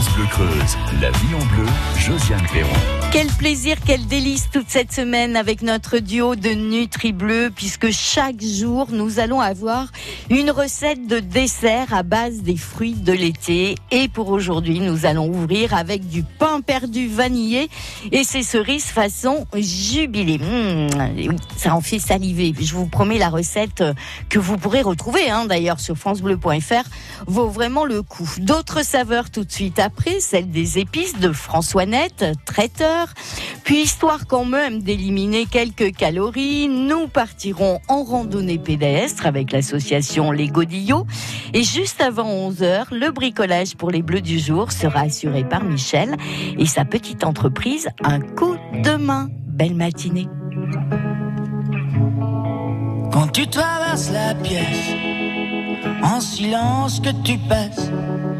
France Bleu Creuse, la vie en bleu, Josiane Perron. Quel plaisir, quel délice toute cette semaine avec notre duo de Nutri Bleu, puisque chaque jour nous allons avoir une recette de dessert à base des fruits de l'été. Et pour aujourd'hui, nous allons ouvrir avec du pain perdu vanillé et ses cerises façon jubilé. Mmh, ça en fait saliver. Je vous promets la recette que vous pourrez retrouver hein, d'ailleurs sur francebleu.fr vaut vraiment le coup. D'autres saveurs tout de suite après, celle des épices de François Net, traiteur puis, histoire quand même d'éliminer quelques calories, nous partirons en randonnée pédestre avec l'association Les Godillots. Et juste avant 11h, le bricolage pour les bleus du jour sera assuré par Michel et sa petite entreprise Un coup de main. Belle matinée. Quand tu traverses la pièce, en silence que tu passes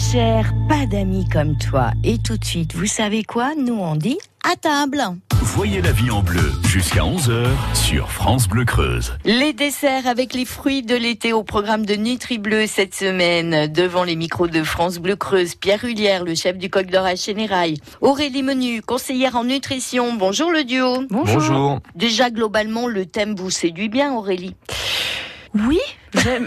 Echer, pas d'amis comme toi. Et tout de suite, vous savez quoi? Nous on dit à table. Voyez la vie en bleu jusqu'à 11h sur France Bleu Creuse. Les desserts avec les fruits de l'été au programme de Nutri Bleu cette semaine. Devant les micros de France Bleu Creuse, Pierre Hullière, le chef du Coq d'Or à Chénérail. Aurélie Menu, conseillère en nutrition. Bonjour le duo. Bonjour. Déjà globalement, le thème vous séduit bien Aurélie? Oui,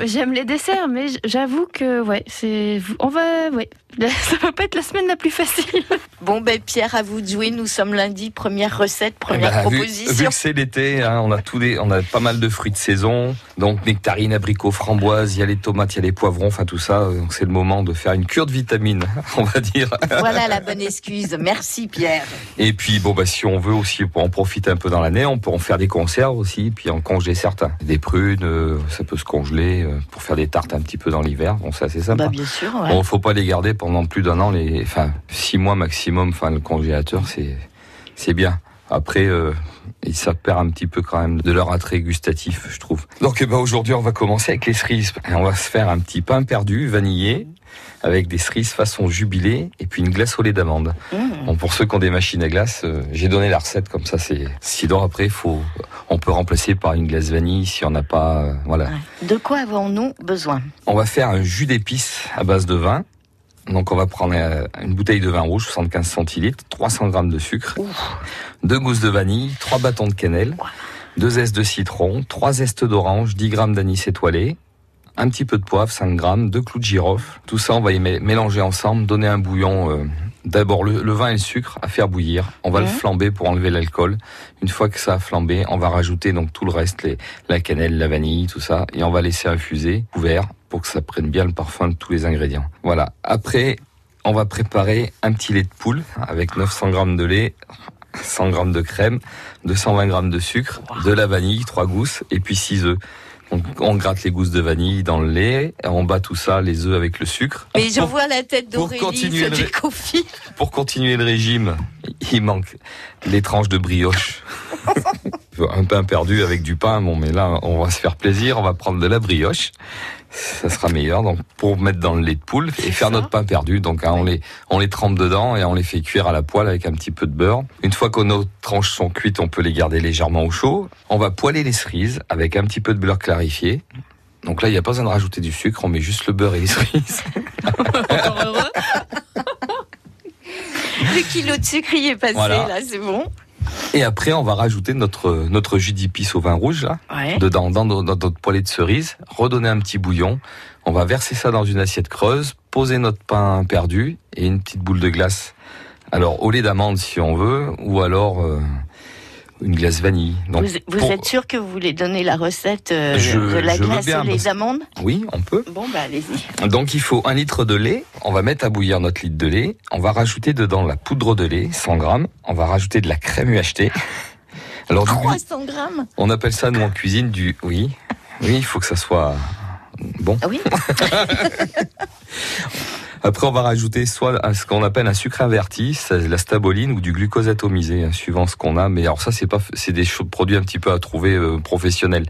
j'aime les desserts, mais j'avoue que ouais, c'est on va ouais, Ça va pas être la semaine la plus facile. Bon, ben Pierre, à vous de jouer. Nous sommes lundi, première recette, première Eh ben, vu- proposition. Vu, que c'est l'été, hein, on a tous des, on a pas mal de fruits de saison. Donc nectarines, abricots, framboises, il y a les tomates, il y a les poivrons, enfin tout ça. Donc c'est le moment de faire une cure de vitamines, on va dire. Voilà la bonne excuse. Merci Pierre. Et puis bon bah si on veut aussi pour en profiter un peu dans l'année, on peut en faire des conserves aussi, puis en congeler certains. Des prunes, euh, ça peut se congeler euh, pour faire des tartes un petit peu dans l'hiver. Bon c'est assez sympa. Bah, bien sûr, ouais. Bon, faut pas les garder pendant plus d'un an, les, enfin six mois maximum. Enfin le congélateur c'est c'est bien. Après, euh, ça perd un petit peu quand même de leur attrait gustatif, je trouve. Donc eh ben, aujourd'hui, on va commencer avec les cerises. Et on va se faire un petit pain perdu, vanillé, avec des cerises façon jubilé, et puis une glace au lait d'amande. Mmh. Bon, pour ceux qui ont des machines à glace, euh, j'ai donné la recette comme ça. C'est sinon après, faut, on peut remplacer par une glace vanille si on n'a pas, euh, voilà. Ouais. De quoi avons-nous besoin? On va faire un jus d'épices à base de vin. Donc on va prendre euh, une bouteille de vin rouge, 75 centilitres, 300 grammes de sucre, deux gousses de vanille, trois bâtons de cannelle, deux zestes de citron, trois zestes d'orange, 10 grammes d'anis étoilé, un petit peu de poivre, 5 grammes, deux clous de girofle. Tout ça, on va y mé- mélanger ensemble, donner un bouillon. euh, D'abord le, le vin et le sucre à faire bouillir. On va le flamber pour enlever l'alcool. Une fois que ça a flambé, on va rajouter donc tout le reste, les, la cannelle, la vanille, tout ça, et on va laisser infuser couvert pour que ça prenne bien le parfum de tous les ingrédients. Voilà. Après, on va préparer un petit lait de poule avec 900 grammes de lait, 100 grammes de crème, 220 grammes de sucre, de la vanille, trois gousses, et puis 6 œufs. On gratte les gousses de vanille dans le lait, on bat tout ça, les œufs avec le sucre. Mais je Pour- vois la tête pour d'Aurélie continuer se le- pour continuer le régime, il manque les tranches de brioche. un pain perdu avec du pain, bon, mais là, on va se faire plaisir, on va prendre de la brioche. Ça sera meilleur, donc, pour mettre dans le lait de poule et faire notre pain perdu. Donc, hein, on les, on les trempe dedans et on les fait cuire à la poêle avec un petit peu de beurre. Une fois que nos tranches sont cuites, on peut les garder légèrement au chaud. On va poêler les cerises avec un petit peu de beurre clarifié. Donc là, il n'y a pas besoin de rajouter du sucre, on met juste le beurre et les cerises. Encore heureux. Le kilo de sucre y est passé, Voilà. là, c'est bon. Et après, on va rajouter notre, notre jus d'épices au vin rouge, là. Ouais. dedans, dans notre poêlée de cerises, redonner un petit bouillon. On va verser ça dans une assiette creuse, poser notre pain perdu et une petite boule de glace. Alors au lait d'amande si on veut, ou alors euh, une glace vanille. Donc, vous vous pour- êtes sûr que vous voulez donner la recette euh, Je- de la glace bien, et les amandes Oui, on peut. Bon, bah allez-y. Donc il faut un litre de lait. On va mettre à bouillir notre litre de lait. On va rajouter dedans la poudre de lait, 100 grammes. On va rajouter de la crème UHT. Alors du- 300 grammes on appelle ça nous en cuisine du oui. Oui, il faut que ça soit bon. Ah oui Après, on va rajouter soit ce qu'on appelle un sucre inverti, la staboline ou du glucose atomisé, hein, suivant ce qu'on a. Mais alors ça, c'est pas, c'est des produits un petit peu à trouver euh, professionnels.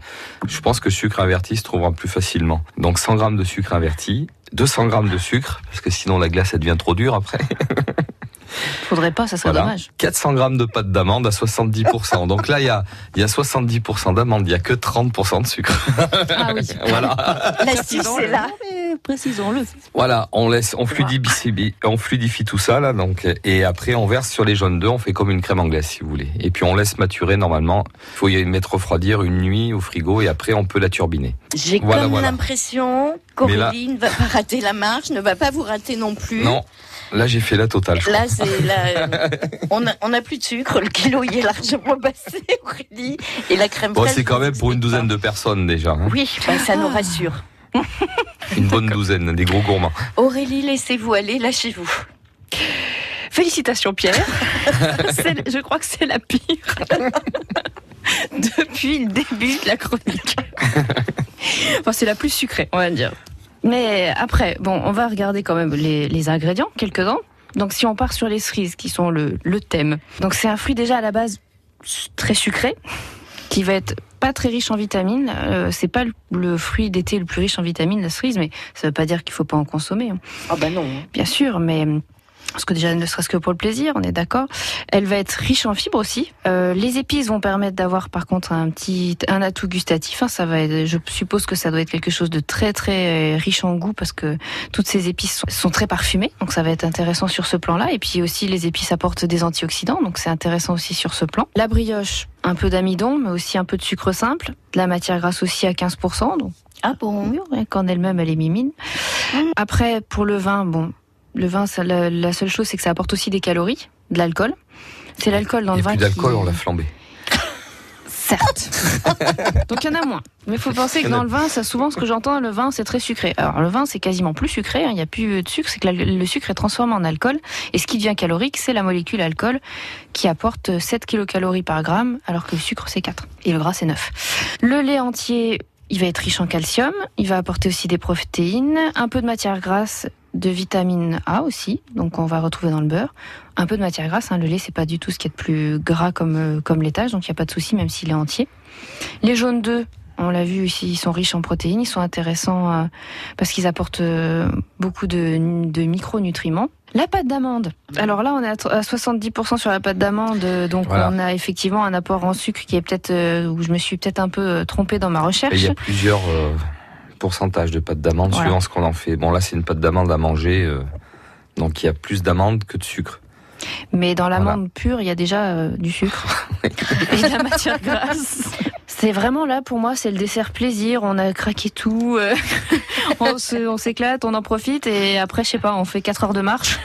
Je pense que sucre inverti se trouvera plus facilement. Donc 100 grammes de sucre inverti, 200 grammes de sucre, parce que sinon la glace elle devient trop dure après. Faudrait pas, ça serait Voilà. dommage. 400 grammes de pâte d'amande à 70%. Donc là, il y a, il y a 70% d'amande, il y a que 30% de sucre. Ah oui. voilà. L'astuce est là. Précisons-le. Voilà, on laisse, on fluidifie, on fluidifie tout ça là, donc et après on verse sur les jaunes d'œufs, on fait comme une crème anglaise si vous voulez. Et puis on laisse maturer normalement. Il faut y mettre refroidir une nuit au frigo et après on peut la turbiner. J'ai Voilà, comme voilà. l'impression Mais là- qu'Aurélie ne va pas rater la marche, ne va pas vous rater non plus. Non, là j'ai fait la totale. Je Là, c'est là, on a, on a plus de sucre, le kilo y est largement passé, Aurélie, et la crème Bon, c'est quand même pour une douzaine de personnes déjà, hein. Oui, bah, ça nous rassure. une bonne douzaine, des gros gourmands. Aurélie, laissez-vous aller, lâchez-vous. Félicitations Pierre. Je crois que c'est la pire depuis le début de la chronique. Enfin, c'est la plus sucrée, on va dire. Mais après, bon, on va regarder quand même les, les ingrédients, quelques-uns. Donc si on part sur les cerises, qui sont le, le thème. Donc c'est un fruit déjà à la base très sucré, qui va être pas très riche en vitamines. Euh, c'est pas le, le fruit d'été le plus riche en vitamines, la cerise, mais ça veut pas dire qu'il faut pas en consommer. hein. Ah bah non. Bien sûr, mais parce que déjà ne serait-ce que pour le plaisir, on est d'accord. Elle va être riche en fibres aussi. Euh, les épices vont permettre d'avoir par contre un petit un atout gustatif. hein. Ça va, être- je suppose que ça doit être quelque chose de très très euh, riche en goût parce que toutes ces épices sont, sont très parfumées, donc ça va être intéressant sur ce plan-là. Et puis aussi les épices apportent des antioxydants, donc c'est intéressant aussi sur ce plan. La brioche, un peu d'amidon, mais aussi un peu de sucre simple, de la matière grasse aussi à 15%, donc Ah bon? qu'en elle-même, elle est mimine. Après, pour le vin, bon, Le vin, ça, la, la seule chose, c'est que ça apporte aussi des calories, de l'alcool. C'est l'alcool dans le vin plus d'alcool, qui... on l'a flambé. Certes. Donc il y en a moins. Mais il faut penser que dans le vin, ça souvent ce que j'entends, le vin c'est très sucré. Alors le vin c'est quasiment plus sucré, hein, il n'y a plus de sucre, c'est que le sucre est transformé en alcool. Et ce qui devient calorique, c'est la molécule alcool qui apporte 7 kilocalories par gramme, alors que le sucre c'est 4. Et le gras c'est 9. Le lait entier, il va être riche en calcium, il va apporter aussi des protéines, un peu de matière grasse, de vitamine A aussi, donc on va retrouver dans le beurre. Un peu de matière grasse, hein, le lait c'est pas du tout ce qui est de plus gras comme, euh, comme laitage, donc il n'y a pas de souci même s'il est entier. Les jaunes d'œufs, on l'a vu ici, ils sont riches en protéines, ils sont intéressants euh, parce qu'ils apportent euh, beaucoup de, de micronutriments. La pâte d'amande. Alors là, on est à à 70% sur la pâte d'amande, euh, donc Voilà. on a effectivement un apport en sucre qui est peut-être euh, où je me suis peut-être un peu trompée dans ma Et recherche. il y a plusieurs pourcentages de pâte d'amande Voilà. suivant ce qu'on en fait. Bon, là, c'est une pâte d'amande à manger, euh, donc il y a plus d'amande que de sucre. Mais dans l'amande pure, il y a déjà euh, du sucre et de la matière grasse. C'est vraiment là pour moi, c'est le dessert plaisir. On a craqué tout, euh, on se- on s'éclate, on en profite et après, je sais pas, on fait 4 heures de marche.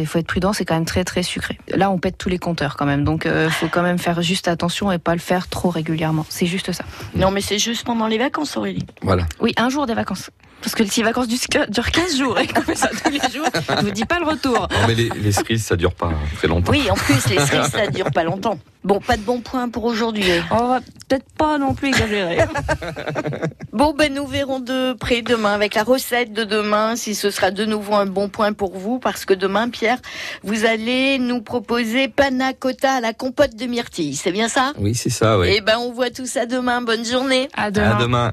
C'est faut être prudent, c'est quand même très très sucré. Là, on pète tous les compteurs quand même, donc euh, faut quand même faire juste attention et pas le faire trop régulièrement. C'est juste ça. Non, mais c'est juste pendant les vacances, Aurélie. Voilà. Oui, un jour des vacances. Parce que les vacances du durent 15 jours et qu'on fait ça tous les jours, je vous dis pas le retour. Non, mais les, les cerises, ça dure pas très longtemps. Oui, en plus, les cerises, ça dure pas longtemps. Bon, pas de bon point pour aujourd'hui. On va peut-être pas non plus exagérer. Bon, ben nous verrons de près demain avec la recette de demain, si ce sera de nouveau un bon point pour vous, parce que demain, Pierre, vous allez nous proposer panna cotta à la compote de myrtille. C'est bien ça? Oui, c'est ça, oui. Eh ben, on voit tout ça demain. Bonne journée. À demain. À demain.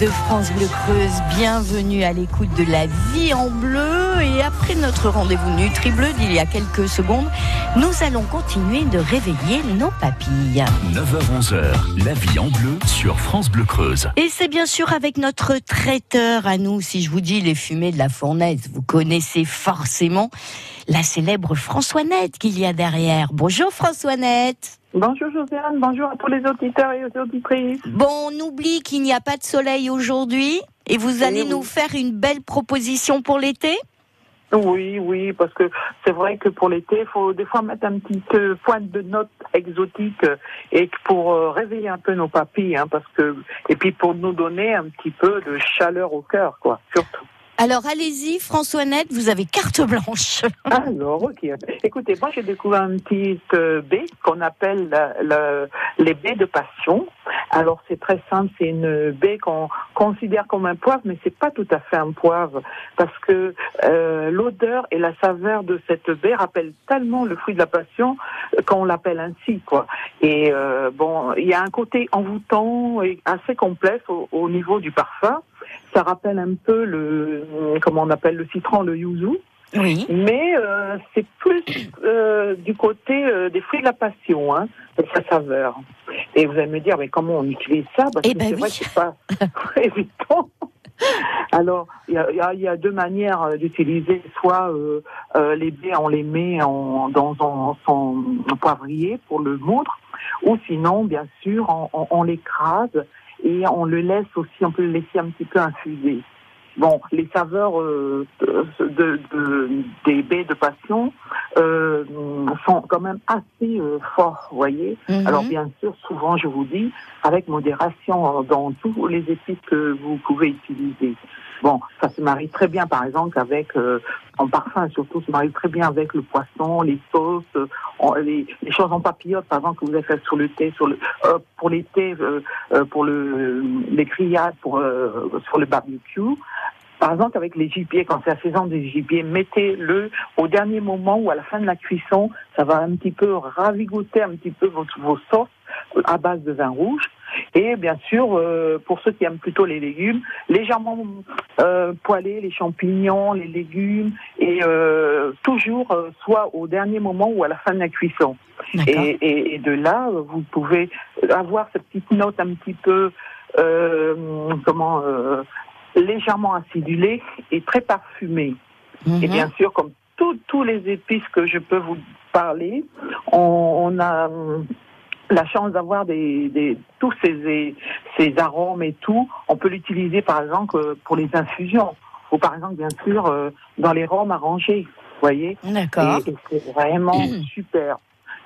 de France Bleu Creuse, bienvenue à l'écoute de la vie en bleu. Et après notre rendez-vous Nutri-Bleu d'il y a quelques secondes, nous allons continuer de réveiller nos papilles. 9h-11h, la vie en bleu sur France Bleu Creuse. Et c'est bien sûr avec notre traiteur à nous, si je vous dis les fumées de la fournaise, vous connaissez forcément la célèbre Françoisnette qu'il y a derrière. Bonjour Françoisnette. Bonjour Josiane, bonjour à tous les auditeurs et aux auditrices. Bon, on oublie qu'il n'y a pas de soleil aujourd'hui et vous allez oui. nous faire une belle proposition pour l'été? Oui, oui, parce que c'est vrai que pour l'été, il faut des fois mettre un petit euh, pointe de note exotique euh, et pour euh, réveiller un peu nos papilles, hein, parce que et puis pour nous donner un petit peu de chaleur au cœur, quoi, surtout. Alors allez-y Françoisnette, vous avez carte blanche. Alors, ok. Écoutez, moi j'ai découvert une petite euh, baie qu'on appelle les baies de passion. Alors c'est très simple, c'est une baie qu'on considère comme un poivre, mais c'est pas tout à fait un poivre parce que euh, l'odeur et la saveur de cette baie rappellent tellement le fruit de la passion euh, qu'on l'appelle ainsi, quoi. Et euh, bon, il y a un côté envoûtant et assez complexe au niveau du parfum. Ça rappelle un peu le, comment on appelle le citron, le yuzu Oui. mais euh, c'est plus euh, du côté euh, des fruits de la passion, hein, de sa saveur. Et vous allez me dire, mais comment on utilise ça? Parce Eh que ben c'est oui. vrai que c'est pas évident. Alors, il y a, y deux manières d'utiliser. Soit les baies, on les met en, dans un- son poivrier pour le moudre, ou sinon, bien sûr, on, on, on l'écrase et on le laisse aussi, on peut le laisser un petit peu infuser. Bon, les saveurs euh, de, de- des baies de passion euh, sont quand même assez euh, forts, vous voyez. Mhm. Alors bien sûr, souvent je vous dis, avec modération euh, dans tous les épices que vous pouvez utiliser. Bon, ça se marie très bien, par exemple, avec euh, en parfum, surtout, se marie très bien avec le poisson, les sauces, euh, les, les choses en papillote, par exemple, que vous avez fait sur le thé, sur le euh, pour euh, euh, pour le les grillades, pour sur le barbecue. Par exemple, avec les gibiers, quand c'est la saison des gibiers, mettez-le au dernier moment ou à la fin de la cuisson. Ça va un petit peu ravigoter un petit peu vos sauces à base de vin rouge. Et bien sûr, euh, pour ceux qui aiment plutôt les légumes, légèrement euh, poêlés, les champignons, les légumes, et euh, toujours euh, soit au dernier moment ou à la fin de la cuisson. Et, et, et de là, vous pouvez avoir cette petite note un petit peu, comment, légèrement acidulée et très parfumée. Et Mhm. bien sûr, comme tous les épices que je peux vous parler, on, on a la chance d'avoir des, des, tous ces, ces arômes et tout. On peut l'utiliser, par exemple, euh, pour les infusions. Ou par exemple, bien sûr, euh, dans les rhums arrangés. Vous voyez D'accord. et, et c'est vraiment super.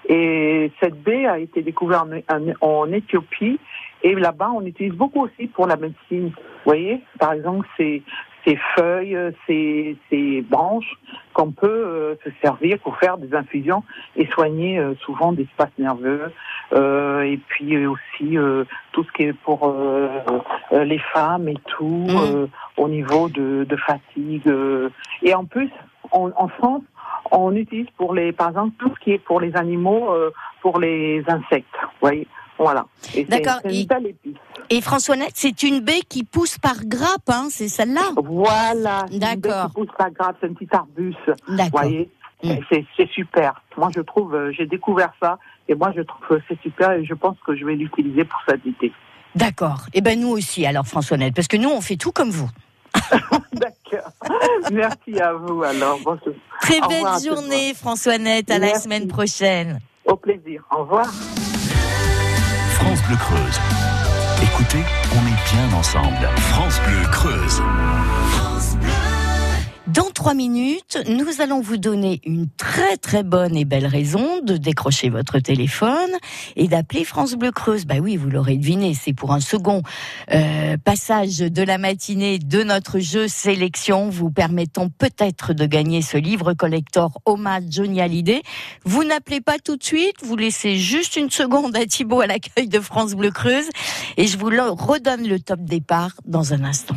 Et cette baie a été découverte en, en- en Éthiopie. Et là-bas, on utilise beaucoup aussi pour la médecine. Vous voyez, par exemple, ces, ces feuilles, ces, ces branches qu'on peut euh, se servir pour faire des infusions et soigner euh, souvent des espaces nerveux. Euh, et puis aussi euh, tout ce qui est pour euh, euh, les femmes et tout, euh, au niveau de, de fatigue. Et en plus, en, en France, on utilise pour les, par exemple, tout ce qui est pour les animaux, euh, pour les insectes. Vous voyez, voilà. D'accord. Et-. Et Françoisnette, c'est une baie qui pousse par grappe, hein, c'est celle-là Voilà. D'accord. qui pousse pas grave, c'est un petit arbuste. Vous D'accord. voyez, Mm. C'est super. Moi, je trouve, euh, j'ai découvert ça et moi, je trouve que c'est super et je pense que je vais l'utiliser pour cet été. D'accord. Et ben nous aussi, alors Françoisnette, parce que nous, on fait tout comme vous. D'accord. Merci à vous alors. Bon, je- Très belle journée, Françoisnette. À la semaine prochaine. au plaisir. Au revoir. France Bleu Creuse. Écoutez, on est bien ensemble. France Bleu Creuse. Trois minutes, nous allons vous donner une très très bonne et belle raison de décrocher votre téléphone et d'appeler France Bleu Creuse. Bah oui, vous l'aurez deviné, c'est pour un second euh, passage de la matinée de notre jeu sélection, vous permettant peut-être de gagner ce livre collector hommage Johnny Hallyday. Vous n'appelez pas tout de suite, vous laissez juste une seconde à Thibaut à l'accueil de France Bleu Creuse et je vous redonne le top départ dans un instant.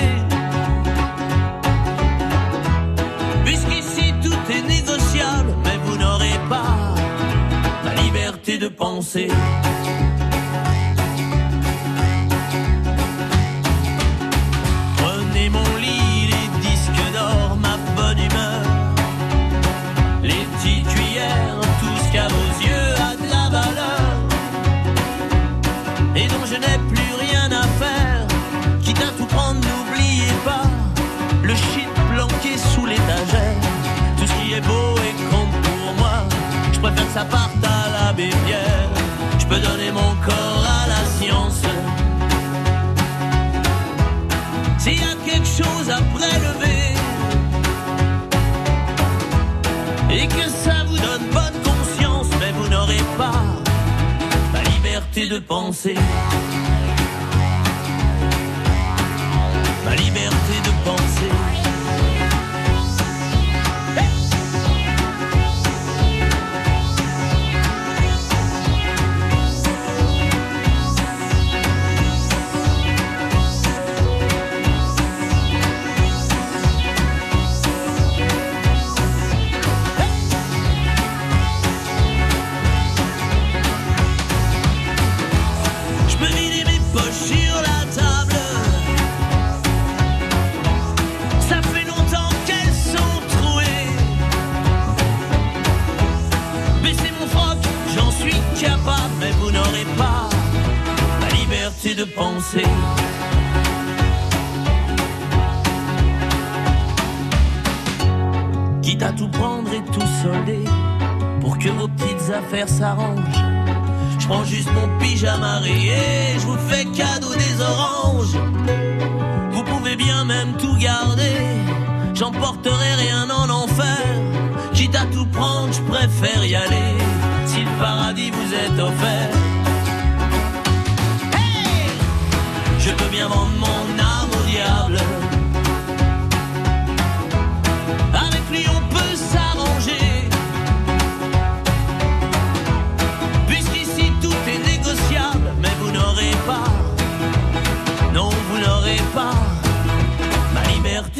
De penser. De penser.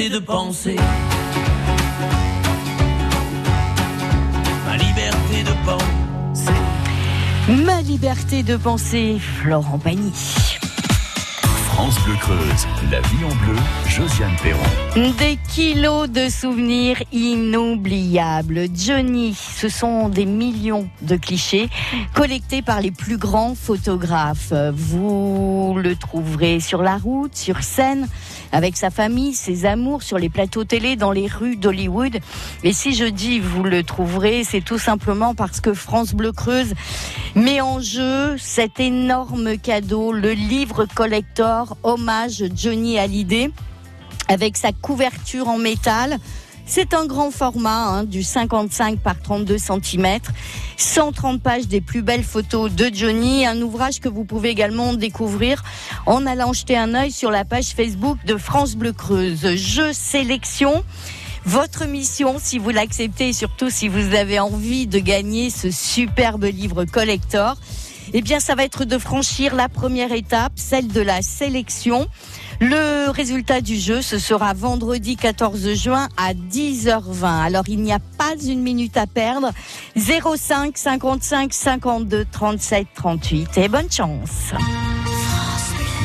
Liberté de penser. Ma liberté de penser. Ma liberté de penser, Florent Pagny. France Bleu Creuse, la vie en bleu, Josiane Perron. Des kilos de souvenirs inoubliables. Johnny, ce sont des millions de clichés collectés par les plus grands photographes. Vous le trouverez sur la route, sur scène, avec sa famille, ses amours, sur les plateaux télé, dans les rues d'Hollywood. Et si je dis vous le trouverez, c'est tout simplement parce que France Bleu Creuse met en jeu cet énorme cadeau, le livre collector hommage Johnny Hallyday avec sa couverture en métal. C'est un grand format, hein, du 55 par 32 cm, 130 pages des plus belles photos de Johnny, un ouvrage que vous pouvez également découvrir en allant jeter un œil sur la page Facebook de France Bleu Creuse. Je sélection. Votre mission, si vous l'acceptez et surtout si vous avez envie de gagner ce superbe livre collector, eh bien, ça va être de franchir la première étape, celle de la sélection. Le résultat du jeu, ce sera vendredi 14 juin à 10h20. Alors, il n'y a pas une minute à perdre. 05 55 52 37 38. Et bonne chance.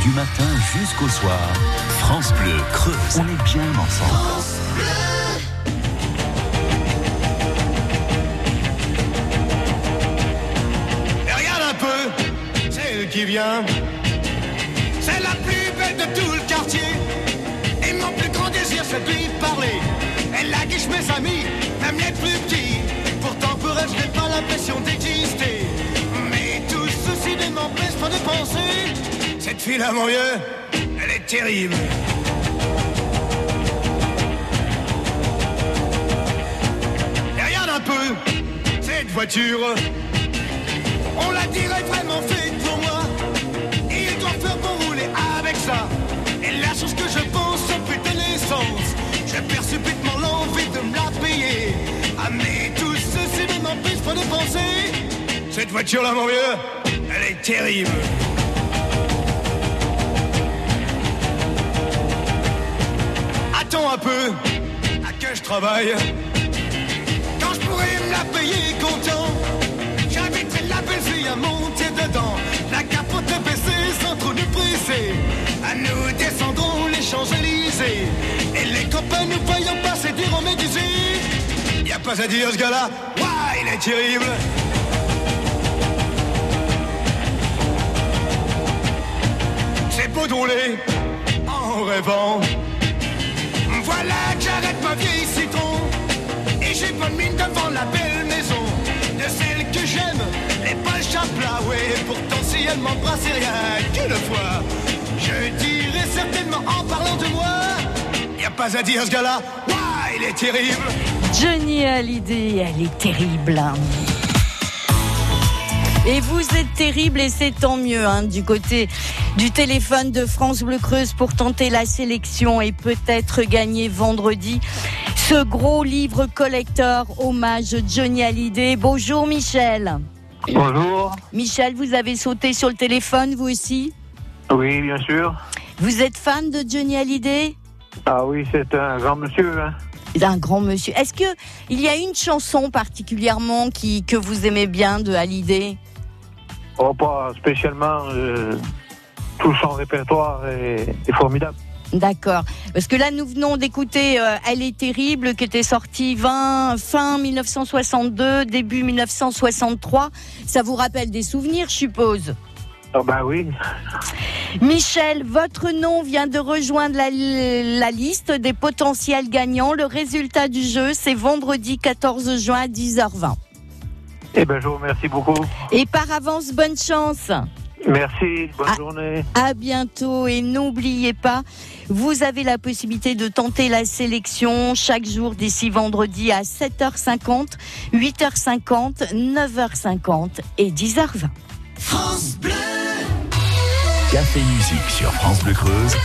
Du matin jusqu'au soir, France Bleu Creuse. On est bien ensemble. Et regarde un peu, c'est qui vient. C'est la plus belle de tout Elle a guiche mes amis, même les plus petits. Pourtant pour elle, je n'ai pas l'impression d'exister. Mais tout ceci ne m'empêche pas de penser. Cette fille-là, mon vieux, elle est terrible. Regarde un peu, cette voiture, on la dirait vraiment faite pour moi. Et il doit faire pour rouler avec ça. Et la chose que je pense, c'est putain l'essence. J'ai perçu subitement l'envie de me la payer. Ah mais tout ceci ne m'empêche pas de penser. Cette voiture-là, mon vieux, elle est terrible. Attends un peu, à que je travaille? Quand je pourrais me la payer content, j'inviterai la belle fille à monter dedans. La capote nous. À nous descendrons les Champs-Élysées. Et les copains nous voyons passer diront mais Y a pas à dire ce gars-là, Ouah, il est terrible. C'est beau de rouler en rêvant. Voilà que j'arrête ma vieille citron Et j'ai bonne mine devant la belle maison De celle que j'aime, pourtant si elle rien fois Je dirais certainement en parlant de moi Y a pas à dire ce gars-là, il est terrible Johnny Hallyday, elle est terrible. Et vous êtes terrible et c'est tant mieux hein, du côté du téléphone de France Bleu Creuse pour tenter la sélection et peut-être gagner vendredi ce gros livre collector hommage Johnny Hallyday. Bonjour Michel. Bonjour. Michel, vous avez sauté sur le téléphone vous aussi Oui, bien sûr. Vous êtes fan de Johnny Hallyday Ah oui, c'est un grand monsieur. Hein. Un grand monsieur. Est-ce que il y a une chanson particulièrement qui que vous aimez bien de Hallyday Oh, pas spécialement. Euh, tout son répertoire est, est formidable. D'accord. Parce que là, nous venons d'écouter euh, Elle est terrible, qui était sortie 20, fin 1962, début 1963. Ça vous rappelle des souvenirs, je suppose? Oh bah oui. Michel, votre nom vient de rejoindre la, la liste des potentiels gagnants. Le résultat du jeu, c'est vendredi 14 juin à 10h20. Eh ben, je vous remercie beaucoup. Et par avance, bonne chance. Merci, bonne journée. À bientôt et n'oubliez pas, vous avez la possibilité de tenter la sélection chaque jour d'ici vendredi à 7h50, 8h50, 9h50 et 10h20. France Bleu Café Musique sur France Bleu Creuse.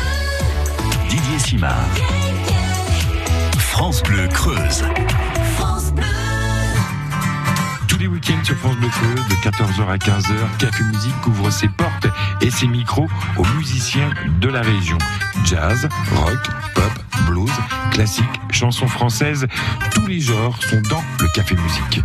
Didier Simard. France Bleu Creuse. Les week-ends sur France Bleu de 14h à 15h, Café Musique couvre ses portes et ses micros aux musiciens de la région. Jazz, rock, pop, blues, classique, chansons françaises, tous les genres sont dans le Café Musique.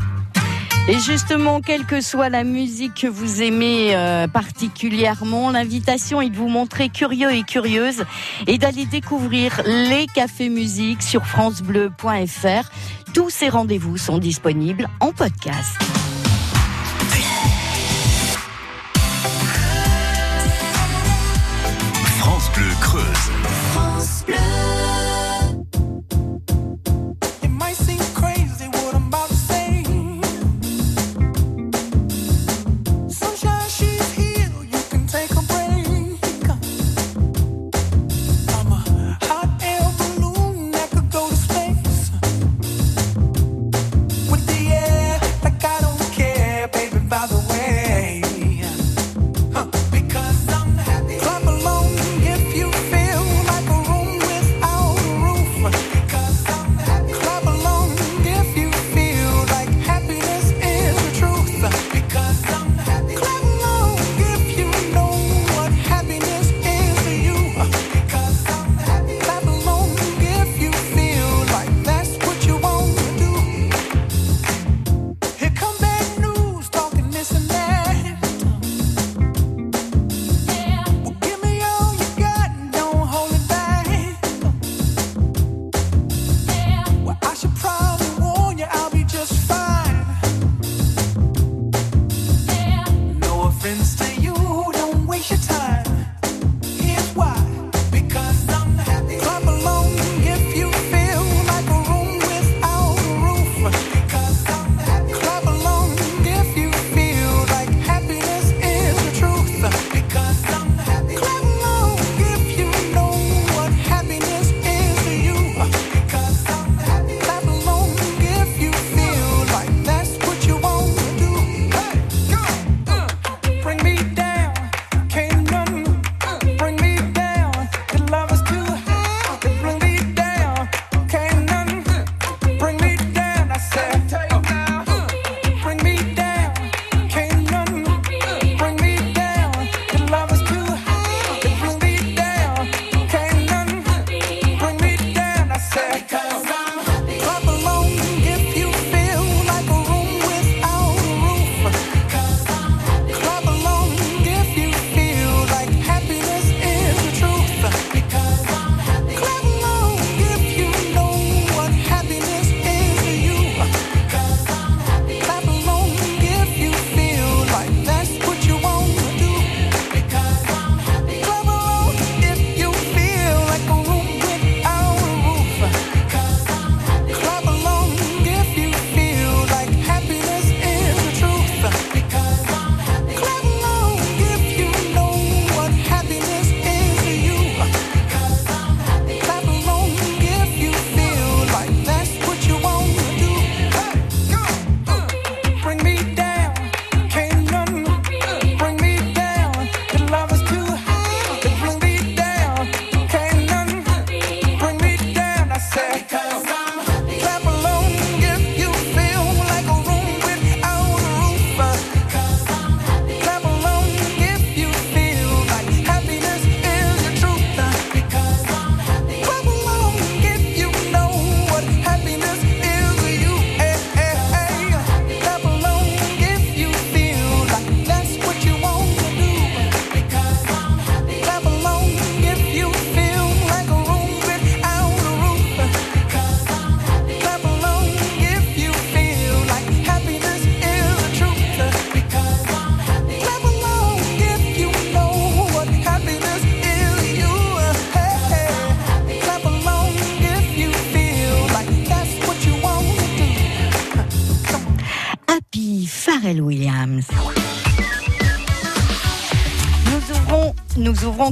Et justement, quelle que soit la musique que vous aimez euh, particulièrement, l'invitation est de vous montrer curieux et curieuse et d'aller découvrir les cafés musique sur francebleu.fr. Tous ces rendez-vous sont disponibles en podcast.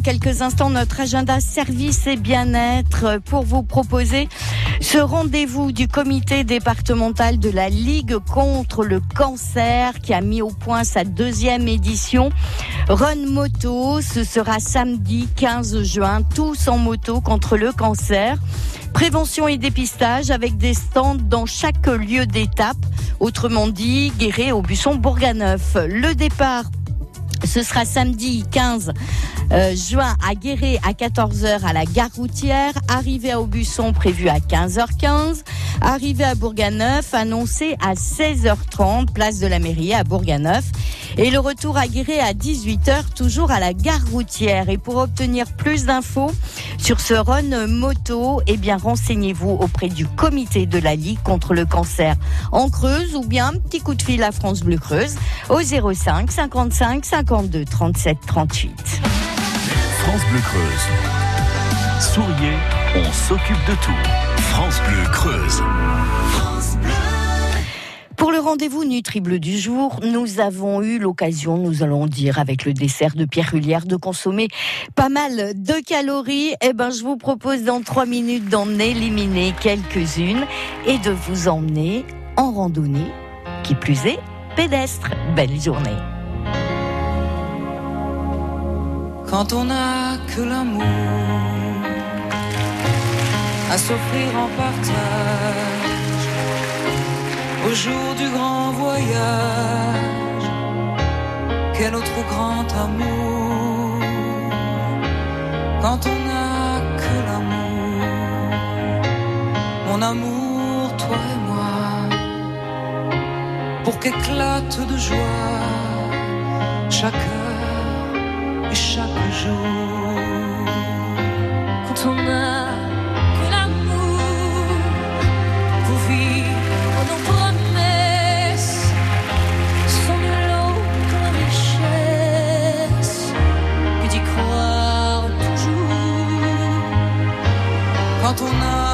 Quelques instants notre agenda service et bien-être pour vous proposer ce rendez-vous du comité départemental de la Ligue contre le cancer qui a mis au point sa deuxième édition. Run Moto, ce sera samedi 15 juin, tous en moto contre le cancer. Prévention et dépistage avec des stands dans chaque lieu d'étape. Autrement dit, Guéret, Aubusson, Bourganeuf. Le départ ce sera samedi 15 euh, juin à Guéret à 14h à la gare routière. Arrivée à Aubusson prévue à 15h15. Arrivée à Bourganeuf annoncée à 16h30 place de la mairie à Bourganeuf. Et le retour à Guéret à 18h toujours à la gare routière. Et pour obtenir plus d'infos sur ce run moto, eh renseignez-vous auprès du comité de la Ligue contre le cancer en Creuse ou bien un petit coup de fil à France Bleu Creuse au 05 55 52 37 38. France Bleu Creuse. Souriez, on s'occupe de tout. France Bleu Creuse. Pour le rendez-vous Nutri Bleu du jour, nous avons eu l'occasion, nous allons dire, avec le dessert de Pierre Hullière, de consommer pas mal de calories. Eh ben, je vous propose dans trois minutes d'en éliminer quelques-unes et de vous emmener en randonnée, qui plus est pédestre. Belle journée. Quand on n'a que l'amour à s'offrir en partage au jour du grand voyage, quel autre grand amour quand on n'a que l'amour, mon amour, toi et moi, pour qu'éclate de joie chaque heure et chaque jour. Quand on a Quand on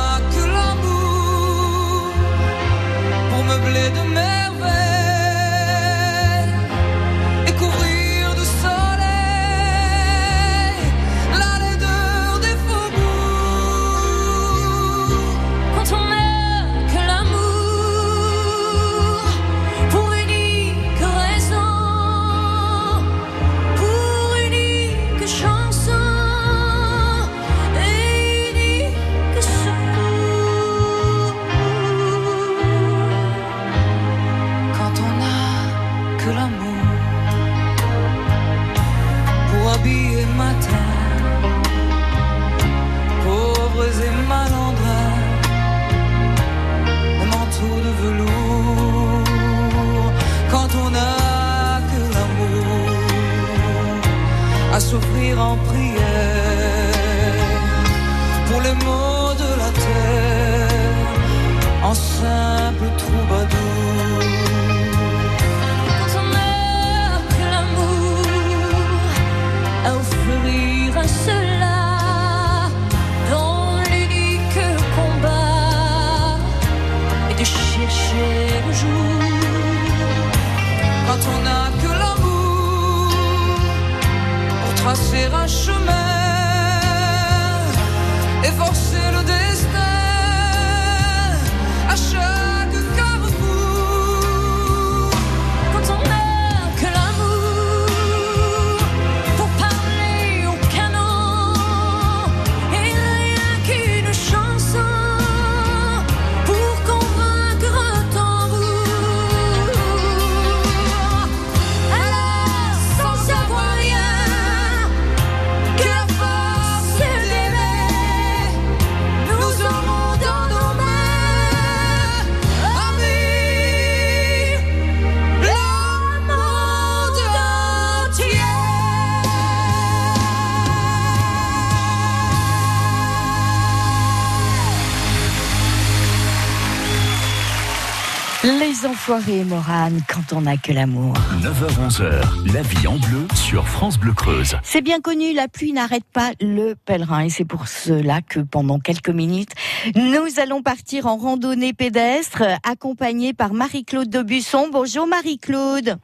Et Morane, quand on n'a que l'amour. 9h-11h, la vie en bleu sur France Bleu Creuse. C'est bien connu, la pluie n'arrête pas le pèlerin et c'est pour cela que pendant quelques minutes, nous allons partir en randonnée pédestre accompagnée par Marie-Claude Debusson. Bonjour Marie-Claude.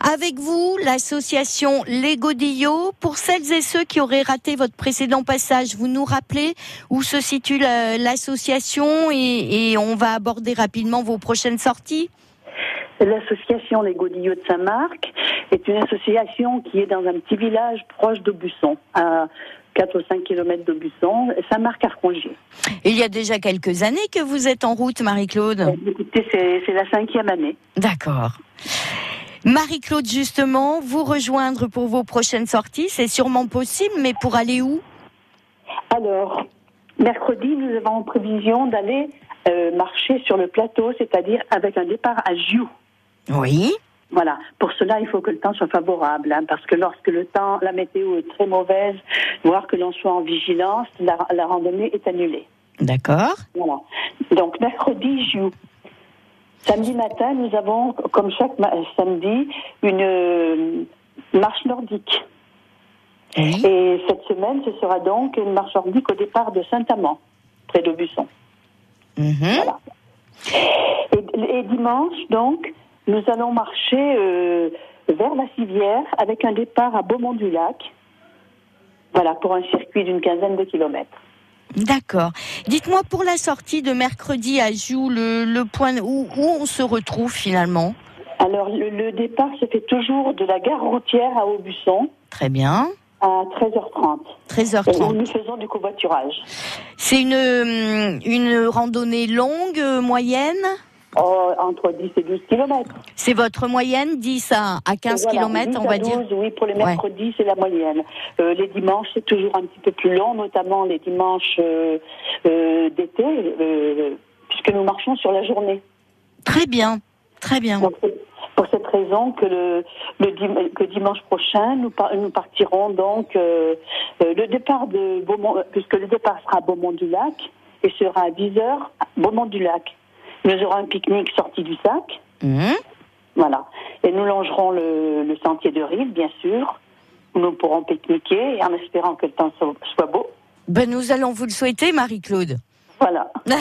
Avec vous, l'association Les Godillots. Pour celles et ceux qui auraient raté votre précédent passage, vous nous rappelez où se situe la- l'association et, et on va aborder rapidement vos prochaines sorties L'association Les Godillots de Saint-Marc est une association qui est dans un petit village proche de Busson, à 4 ou 5 kilomètres de Busson, Saint-Marc-Arcongier. Il y a déjà quelques années que vous êtes en route, Marie-Claude. Écoutez, c'est la cinquième année. D'accord. Marie-Claude, justement, vous rejoindre pour vos prochaines sorties, c'est sûrement possible, mais pour aller où? Alors, mercredi, nous avons en prévision d'aller euh, marcher sur le plateau, c'est-à-dire avec un départ à Joux. Oui. Voilà. Pour cela, il faut que le temps soit favorable, hein, parce que lorsque le temps, la météo est très mauvaise, voire que l'on soit en vigilance, la, la randonnée est annulée. D'accord. Voilà. Donc mercredi, Joux. Samedi matin, nous avons, comme chaque samedi, une euh, marche nordique. Et cette semaine, ce sera donc une marche nordique au départ de Saint-Amand, près de Busson. Voilà. Et, et dimanche, donc, nous allons marcher euh, vers la Civière avec un départ à Beaumont-du-Lac. Voilà, pour un circuit d'une quinzaine de kilomètres. D'accord. Dites-moi pour la sortie de mercredi à Joux, le, le point où, où on se retrouve finalement? Alors, le, le départ se fait toujours de la gare routière à Aubusson Très bien. à 13h30. 13h30. Et nous faisons du covoiturage. C'est une, hum, une randonnée longue, euh, moyenne? Oh, entre 10 et 12 kilomètres. C'est votre moyenne, 10 à, à 15 Voilà, 10 on va dire 12, Oui, pour les Ouais. mercredis, c'est la moyenne. Euh, les dimanches, c'est toujours un petit peu plus long, notamment les dimanches euh, euh, d'été, puisque nous marchons sur la journée. Très bien, très bien. Donc, c'est pour cette raison que le, le dim- que dimanche prochain, nous, par- nous partirons donc euh, le départ de Beaumont, puisque le départ sera à Beaumont-du-Lac et sera à 10 heures à Beaumont-du-Lac. Nous aurons un pique-nique sorti du sac. Hum. Voilà. Et nous longerons le, le sentier de Rive, bien sûr. Nous pourrons pique-niquer en espérant que le temps soit, soit beau. Ben, nous allons vous le souhaiter, Marie-Claude. Voilà.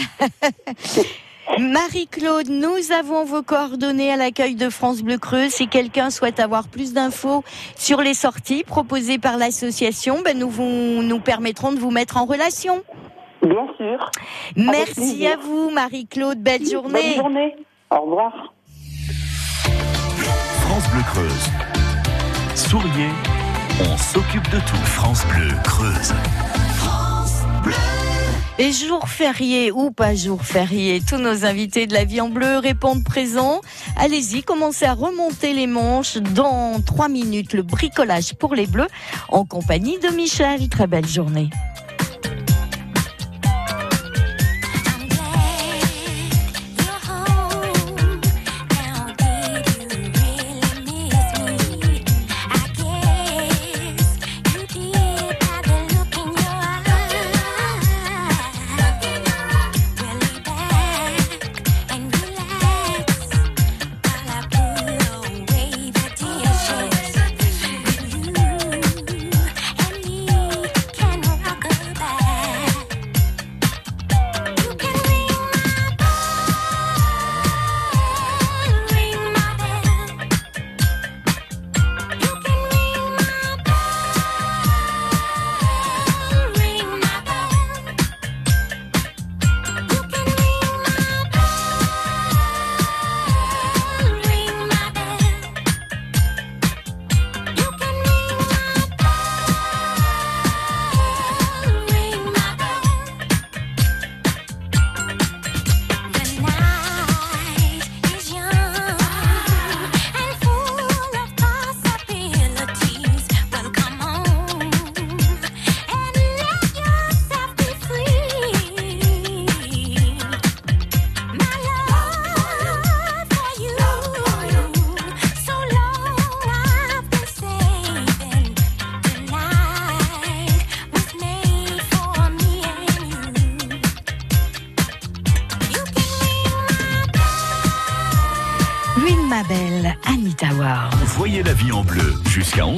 Marie-Claude, nous avons vos coordonnées à l'accueil de France Bleu Creuse. Si quelqu'un souhaite avoir plus d'infos sur les sorties proposées par l'association, ben nous vous, nous permettrons de vous mettre en relation. Bien sûr. Merci à vous, Marie-Claude. Belle journée. Bonne journée. Au revoir. France Bleu Creuse. Souriez, on s'occupe de tout. France Bleu Creuse. Et jour férié ou pas jour férié, tous nos invités de la vie en bleu répondent présent. Allez-y, commencez à remonter les manches. Dans trois minutes, le bricolage pour les bleus en compagnie de Michel. Très belle journée.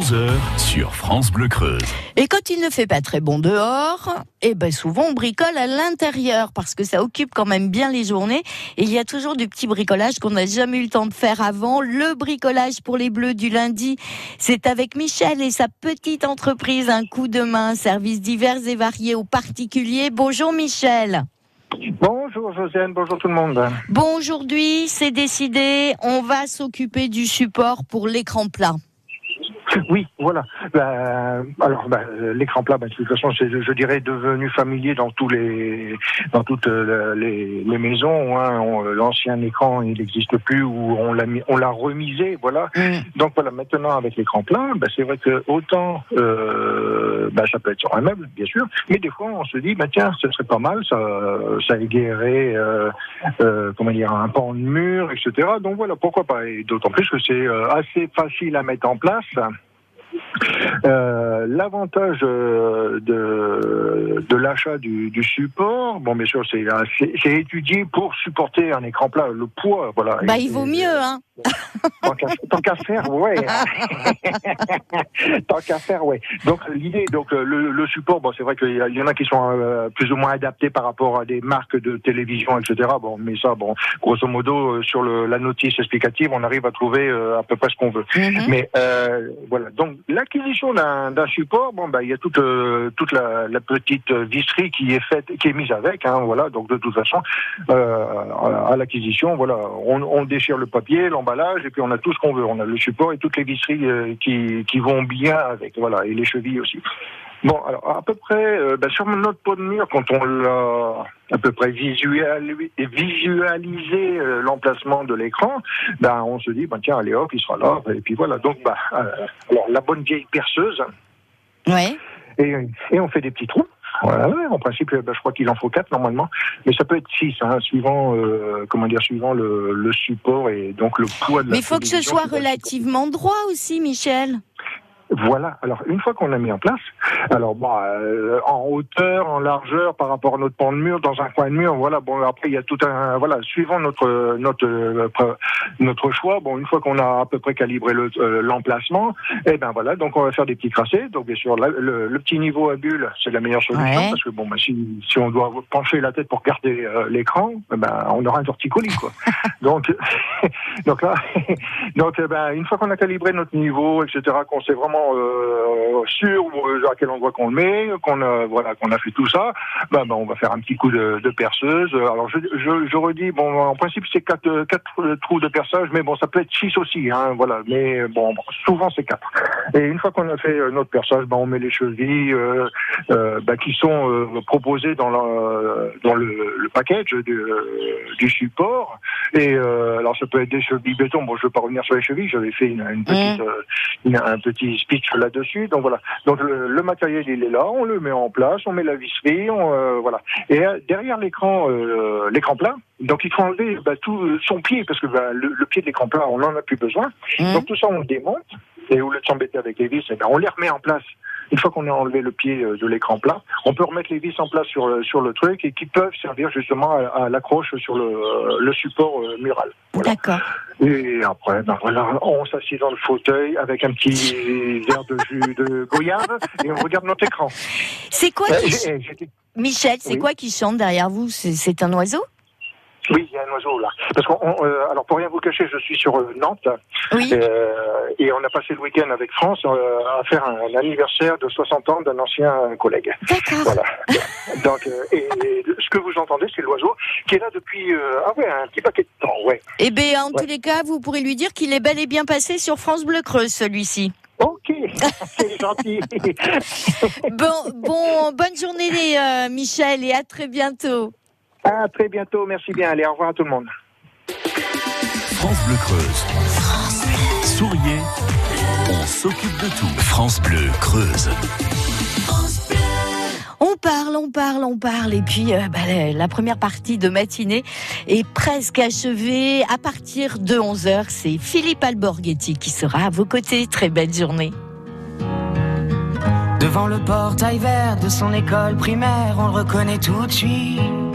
11h sur France Bleu Creuse. Et quand il ne fait pas très bon dehors, eh ben souvent on bricole à l'intérieur parce que ça occupe quand même bien les journées. Et il y a toujours du petit bricolage qu'on n'a jamais eu le temps de faire avant. Le bricolage pour les bleus du lundi, c'est avec Michel et sa petite entreprise Un coup de main, services divers et variés aux particuliers. Bonjour Michel. Bonjour Josiane, bonjour tout le monde. Bon, aujourd'hui, c'est décidé, on va s'occuper du support pour l'écran plat. Oui, voilà. Ben, alors, euh, l'écran plat, ben, de toute façon, c'est, je dirais, devenu familier dans tous les, dans toutes euh, les, les maisons. Hein. On- l'ancien écran, il n'existe plus, ou on l'a mis, on l'a remisé, voilà. Donc voilà, maintenant avec l'écran plat, ben, c'est vrai que autant, euh, ben, ça peut être sur un meuble, bien sûr, mais des fois, on se dit, ben, tiens, ce serait pas mal, ça, ça égayerait, euh, euh, comment dire, un pan de mur, etc. Donc voilà, pourquoi pas? Et d'autant plus que c'est euh, assez facile à mettre en place. Euh, L'avantage euh, de, de l'achat du, du support, bon, bien sûr, c'est assez- c'est étudié pour supporter un écran plat, le poids, voilà. Bah, Et- il vaut mieux, hein. Tant qu'à faire, ouais. tant qu'à faire, ouais. Donc l'idée, donc euh, le, le support, bon, c'est vrai qu'il y, en a qui sont euh, plus ou moins adaptés par rapport à des marques de télévision, etc. Bon, mais ça, bon, grosso modo, euh, sur le, la notice explicative, on arrive à trouver euh, à peu près ce qu'on veut. Mais euh, voilà. Donc l'acquisition d'un support, bon, bah, il y a toute toute la, la petite visserie qui est faite, qui est mise avec. Hein, voilà. Donc de toute façon, à, à l'acquisition, voilà, on, on déchire le papier, l'emballage, et puis on a tout ce qu'on veut. On a le support et toutes les visseries euh, qui qui vont bien avec. Voilà, et les chevilles aussi. Bon, alors à peu près euh, ben, sur notre pot de mur, quand on l'a à peu près visuali- visualisé euh, l'emplacement de l'écran, ben on se dit ben tiens allez hop il sera là et puis voilà donc bah euh, alors la bonne vieille perceuse Ouais. et, et on fait des petits trous. Voilà, en principe, ben, je crois qu'il en faut quatre normalement, mais ça peut être six, hein, suivant euh, comment dire, suivant le, le support et donc le poids de la Mais il faut que ce soit relativement droit aussi, Michel. Voilà. Alors une fois qu'on a mis en place, alors bon, euh, en hauteur, en largeur, par rapport à notre pan de mur, dans un coin de mur, voilà. Bon, après il y a tout un, voilà, suivant notre notre euh, notre choix. Bon, une fois qu'on a à peu près calibré le- euh, l'emplacement, et ben voilà. Donc on va faire des petits tracés. Donc bien sûr, la- le, le petit niveau à bulle, c'est la meilleure solution Ouais. parce que bon, ben, si si on doit pencher la tête pour garder euh, l'écran, eh ben on aura un torticolis quoi. donc donc là, donc eh ben une fois qu'on a calibré notre niveau, etc., qu'on sait vraiment euh, sûr où- à quel endroit qu'on le met, qu'on a voilà qu'on a fait tout ça, ben, ben, on va faire un petit coup de, de perceuse. Alors je, je, je redis bon en principe c'est quatre euh, quatre euh, trous de perçage, mais bon ça peut être six aussi, hein, voilà. Mais bon souvent c'est quatre. Et une fois qu'on a fait euh, notre perçage, ben, on met les chevilles euh, euh, ben, qui sont euh, proposées dans le dans le, le package du, du support. Et euh, alors ça peut être des chevilles béton. Bon, je ne vais pas revenir sur les chevilles. J'avais fait une, une petite, euh, une- un petit speech là-dessus. Donc voilà. Donc le, le matériel il est là. On le met en place. On met la visserie. On, euh, voilà. Et euh, derrière l'écran, euh, l'écran plat. Donc il faut enlever bah, tout son pied parce que bah, le, le pied de l'écran plat, on n'en a plus besoin. Donc tout ça on le démonte. Et au lieu de s'embêter avec les vis, eh ben, on les remet en place. Une fois qu'on a enlevé le pied euh, de l'écran plat, on peut remettre les vis en place sur le, sur le truc et qui peuvent servir justement à, à l'accroche sur le, le support euh, mural. D'accord. Et après, ben voilà, on s'assied dans le fauteuil avec un petit verre de jus de goyave et on regarde notre écran. C'est quoi Euh, qui... Michel, c'est Oui. quoi qui chante derrière vous? C'est un oiseau? Oui, il y a un oiseau là. Parce qu'on, on, euh, alors pour rien vous cacher, je suis sur euh, Nantes. Oui. Euh, et on a passé le week-end avec France euh, à faire un, anniversaire de 60 ans d'un ancien collègue. D'accord. Voilà. Donc, euh, et, et ce que vous entendez, c'est l'oiseau qui est là depuis euh, ah ouais un petit paquet de temps, ouais. Eh bien, en Ouais. tous les cas, vous pourrez lui dire qu'il est bel et bien passé sur France Bleu Creuse, celui-ci. Ok, c'est gentil. Bon, bon, bonne journée, Michel, et à très bientôt. À très bientôt, merci bien. Allez, au revoir à tout le monde. France Bleu Creuse. Souriez, on s'occupe de tout. France Bleu Creuse. On parle, on parle, on parle, et puis euh, bah, la, la première partie de matinée est presque achevée. À partir de 11h, c'est Philippe Alborghetti qui sera à vos côtés. Très belle journée. Devant le portail vert de son école primaire, on le reconnaît tout de suite.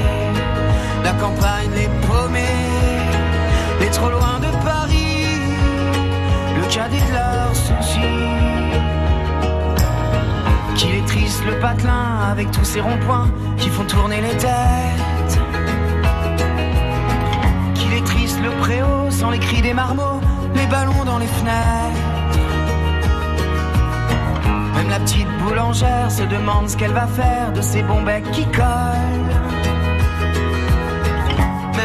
la campagne les paumés, les trop loin de Paris, le cadet de leurs soucis. Qu'il est triste le patelin avec tous ces ronds-points qui font tourner les têtes. Qu'il est triste le préau sans les cris des marmots, les ballons dans les fenêtres. Même la petite boulangère se demande ce qu'elle va faire de ces bons becs qui collent.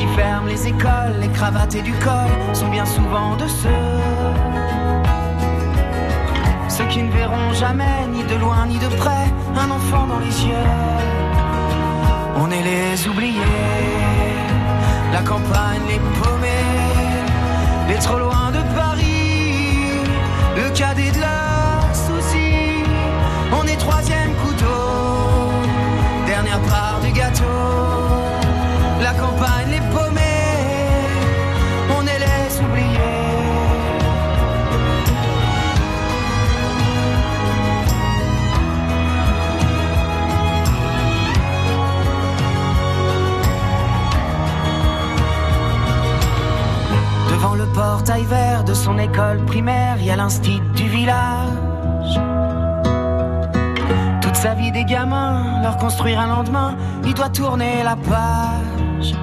Qui ferment les écoles, les cravates et du col sont bien souvent de ceux. Ceux qui ne verront jamais, ni de loin ni de près, un enfant dans les yeux. On est les oubliés, la campagne les paumés, les trop loin de Paris, le cadet de leurs soucis. On est troisième portail vert de son école primaire, il y a l'instit du village. Toute sa vie des gamins, leur construire un lendemain, il doit tourner la page.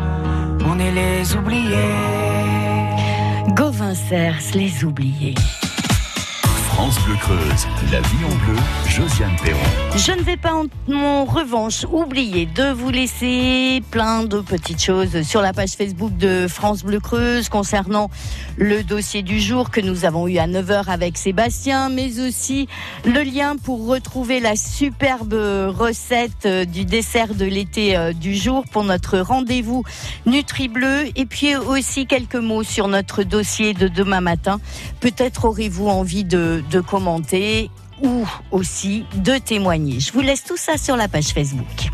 On est les oubliés. Gauvin Cers, les oubliés. France Bleu Creuse, la vie en bleu, Je ne vais pas en, revanche oublier de vous laisser plein de petites choses sur la page Facebook de France Bleu Creuse concernant le dossier du jour que nous avons eu à 9h avec Sébastien, mais aussi le lien pour retrouver la superbe recette euh, du dessert de l'été euh, du jour pour notre rendez-vous Nutri Bleu et puis aussi quelques mots sur notre dossier de demain matin. Peut-être aurez-vous envie de commenter ou aussi de témoigner. Je vous laisse tout ça sur la page Facebook.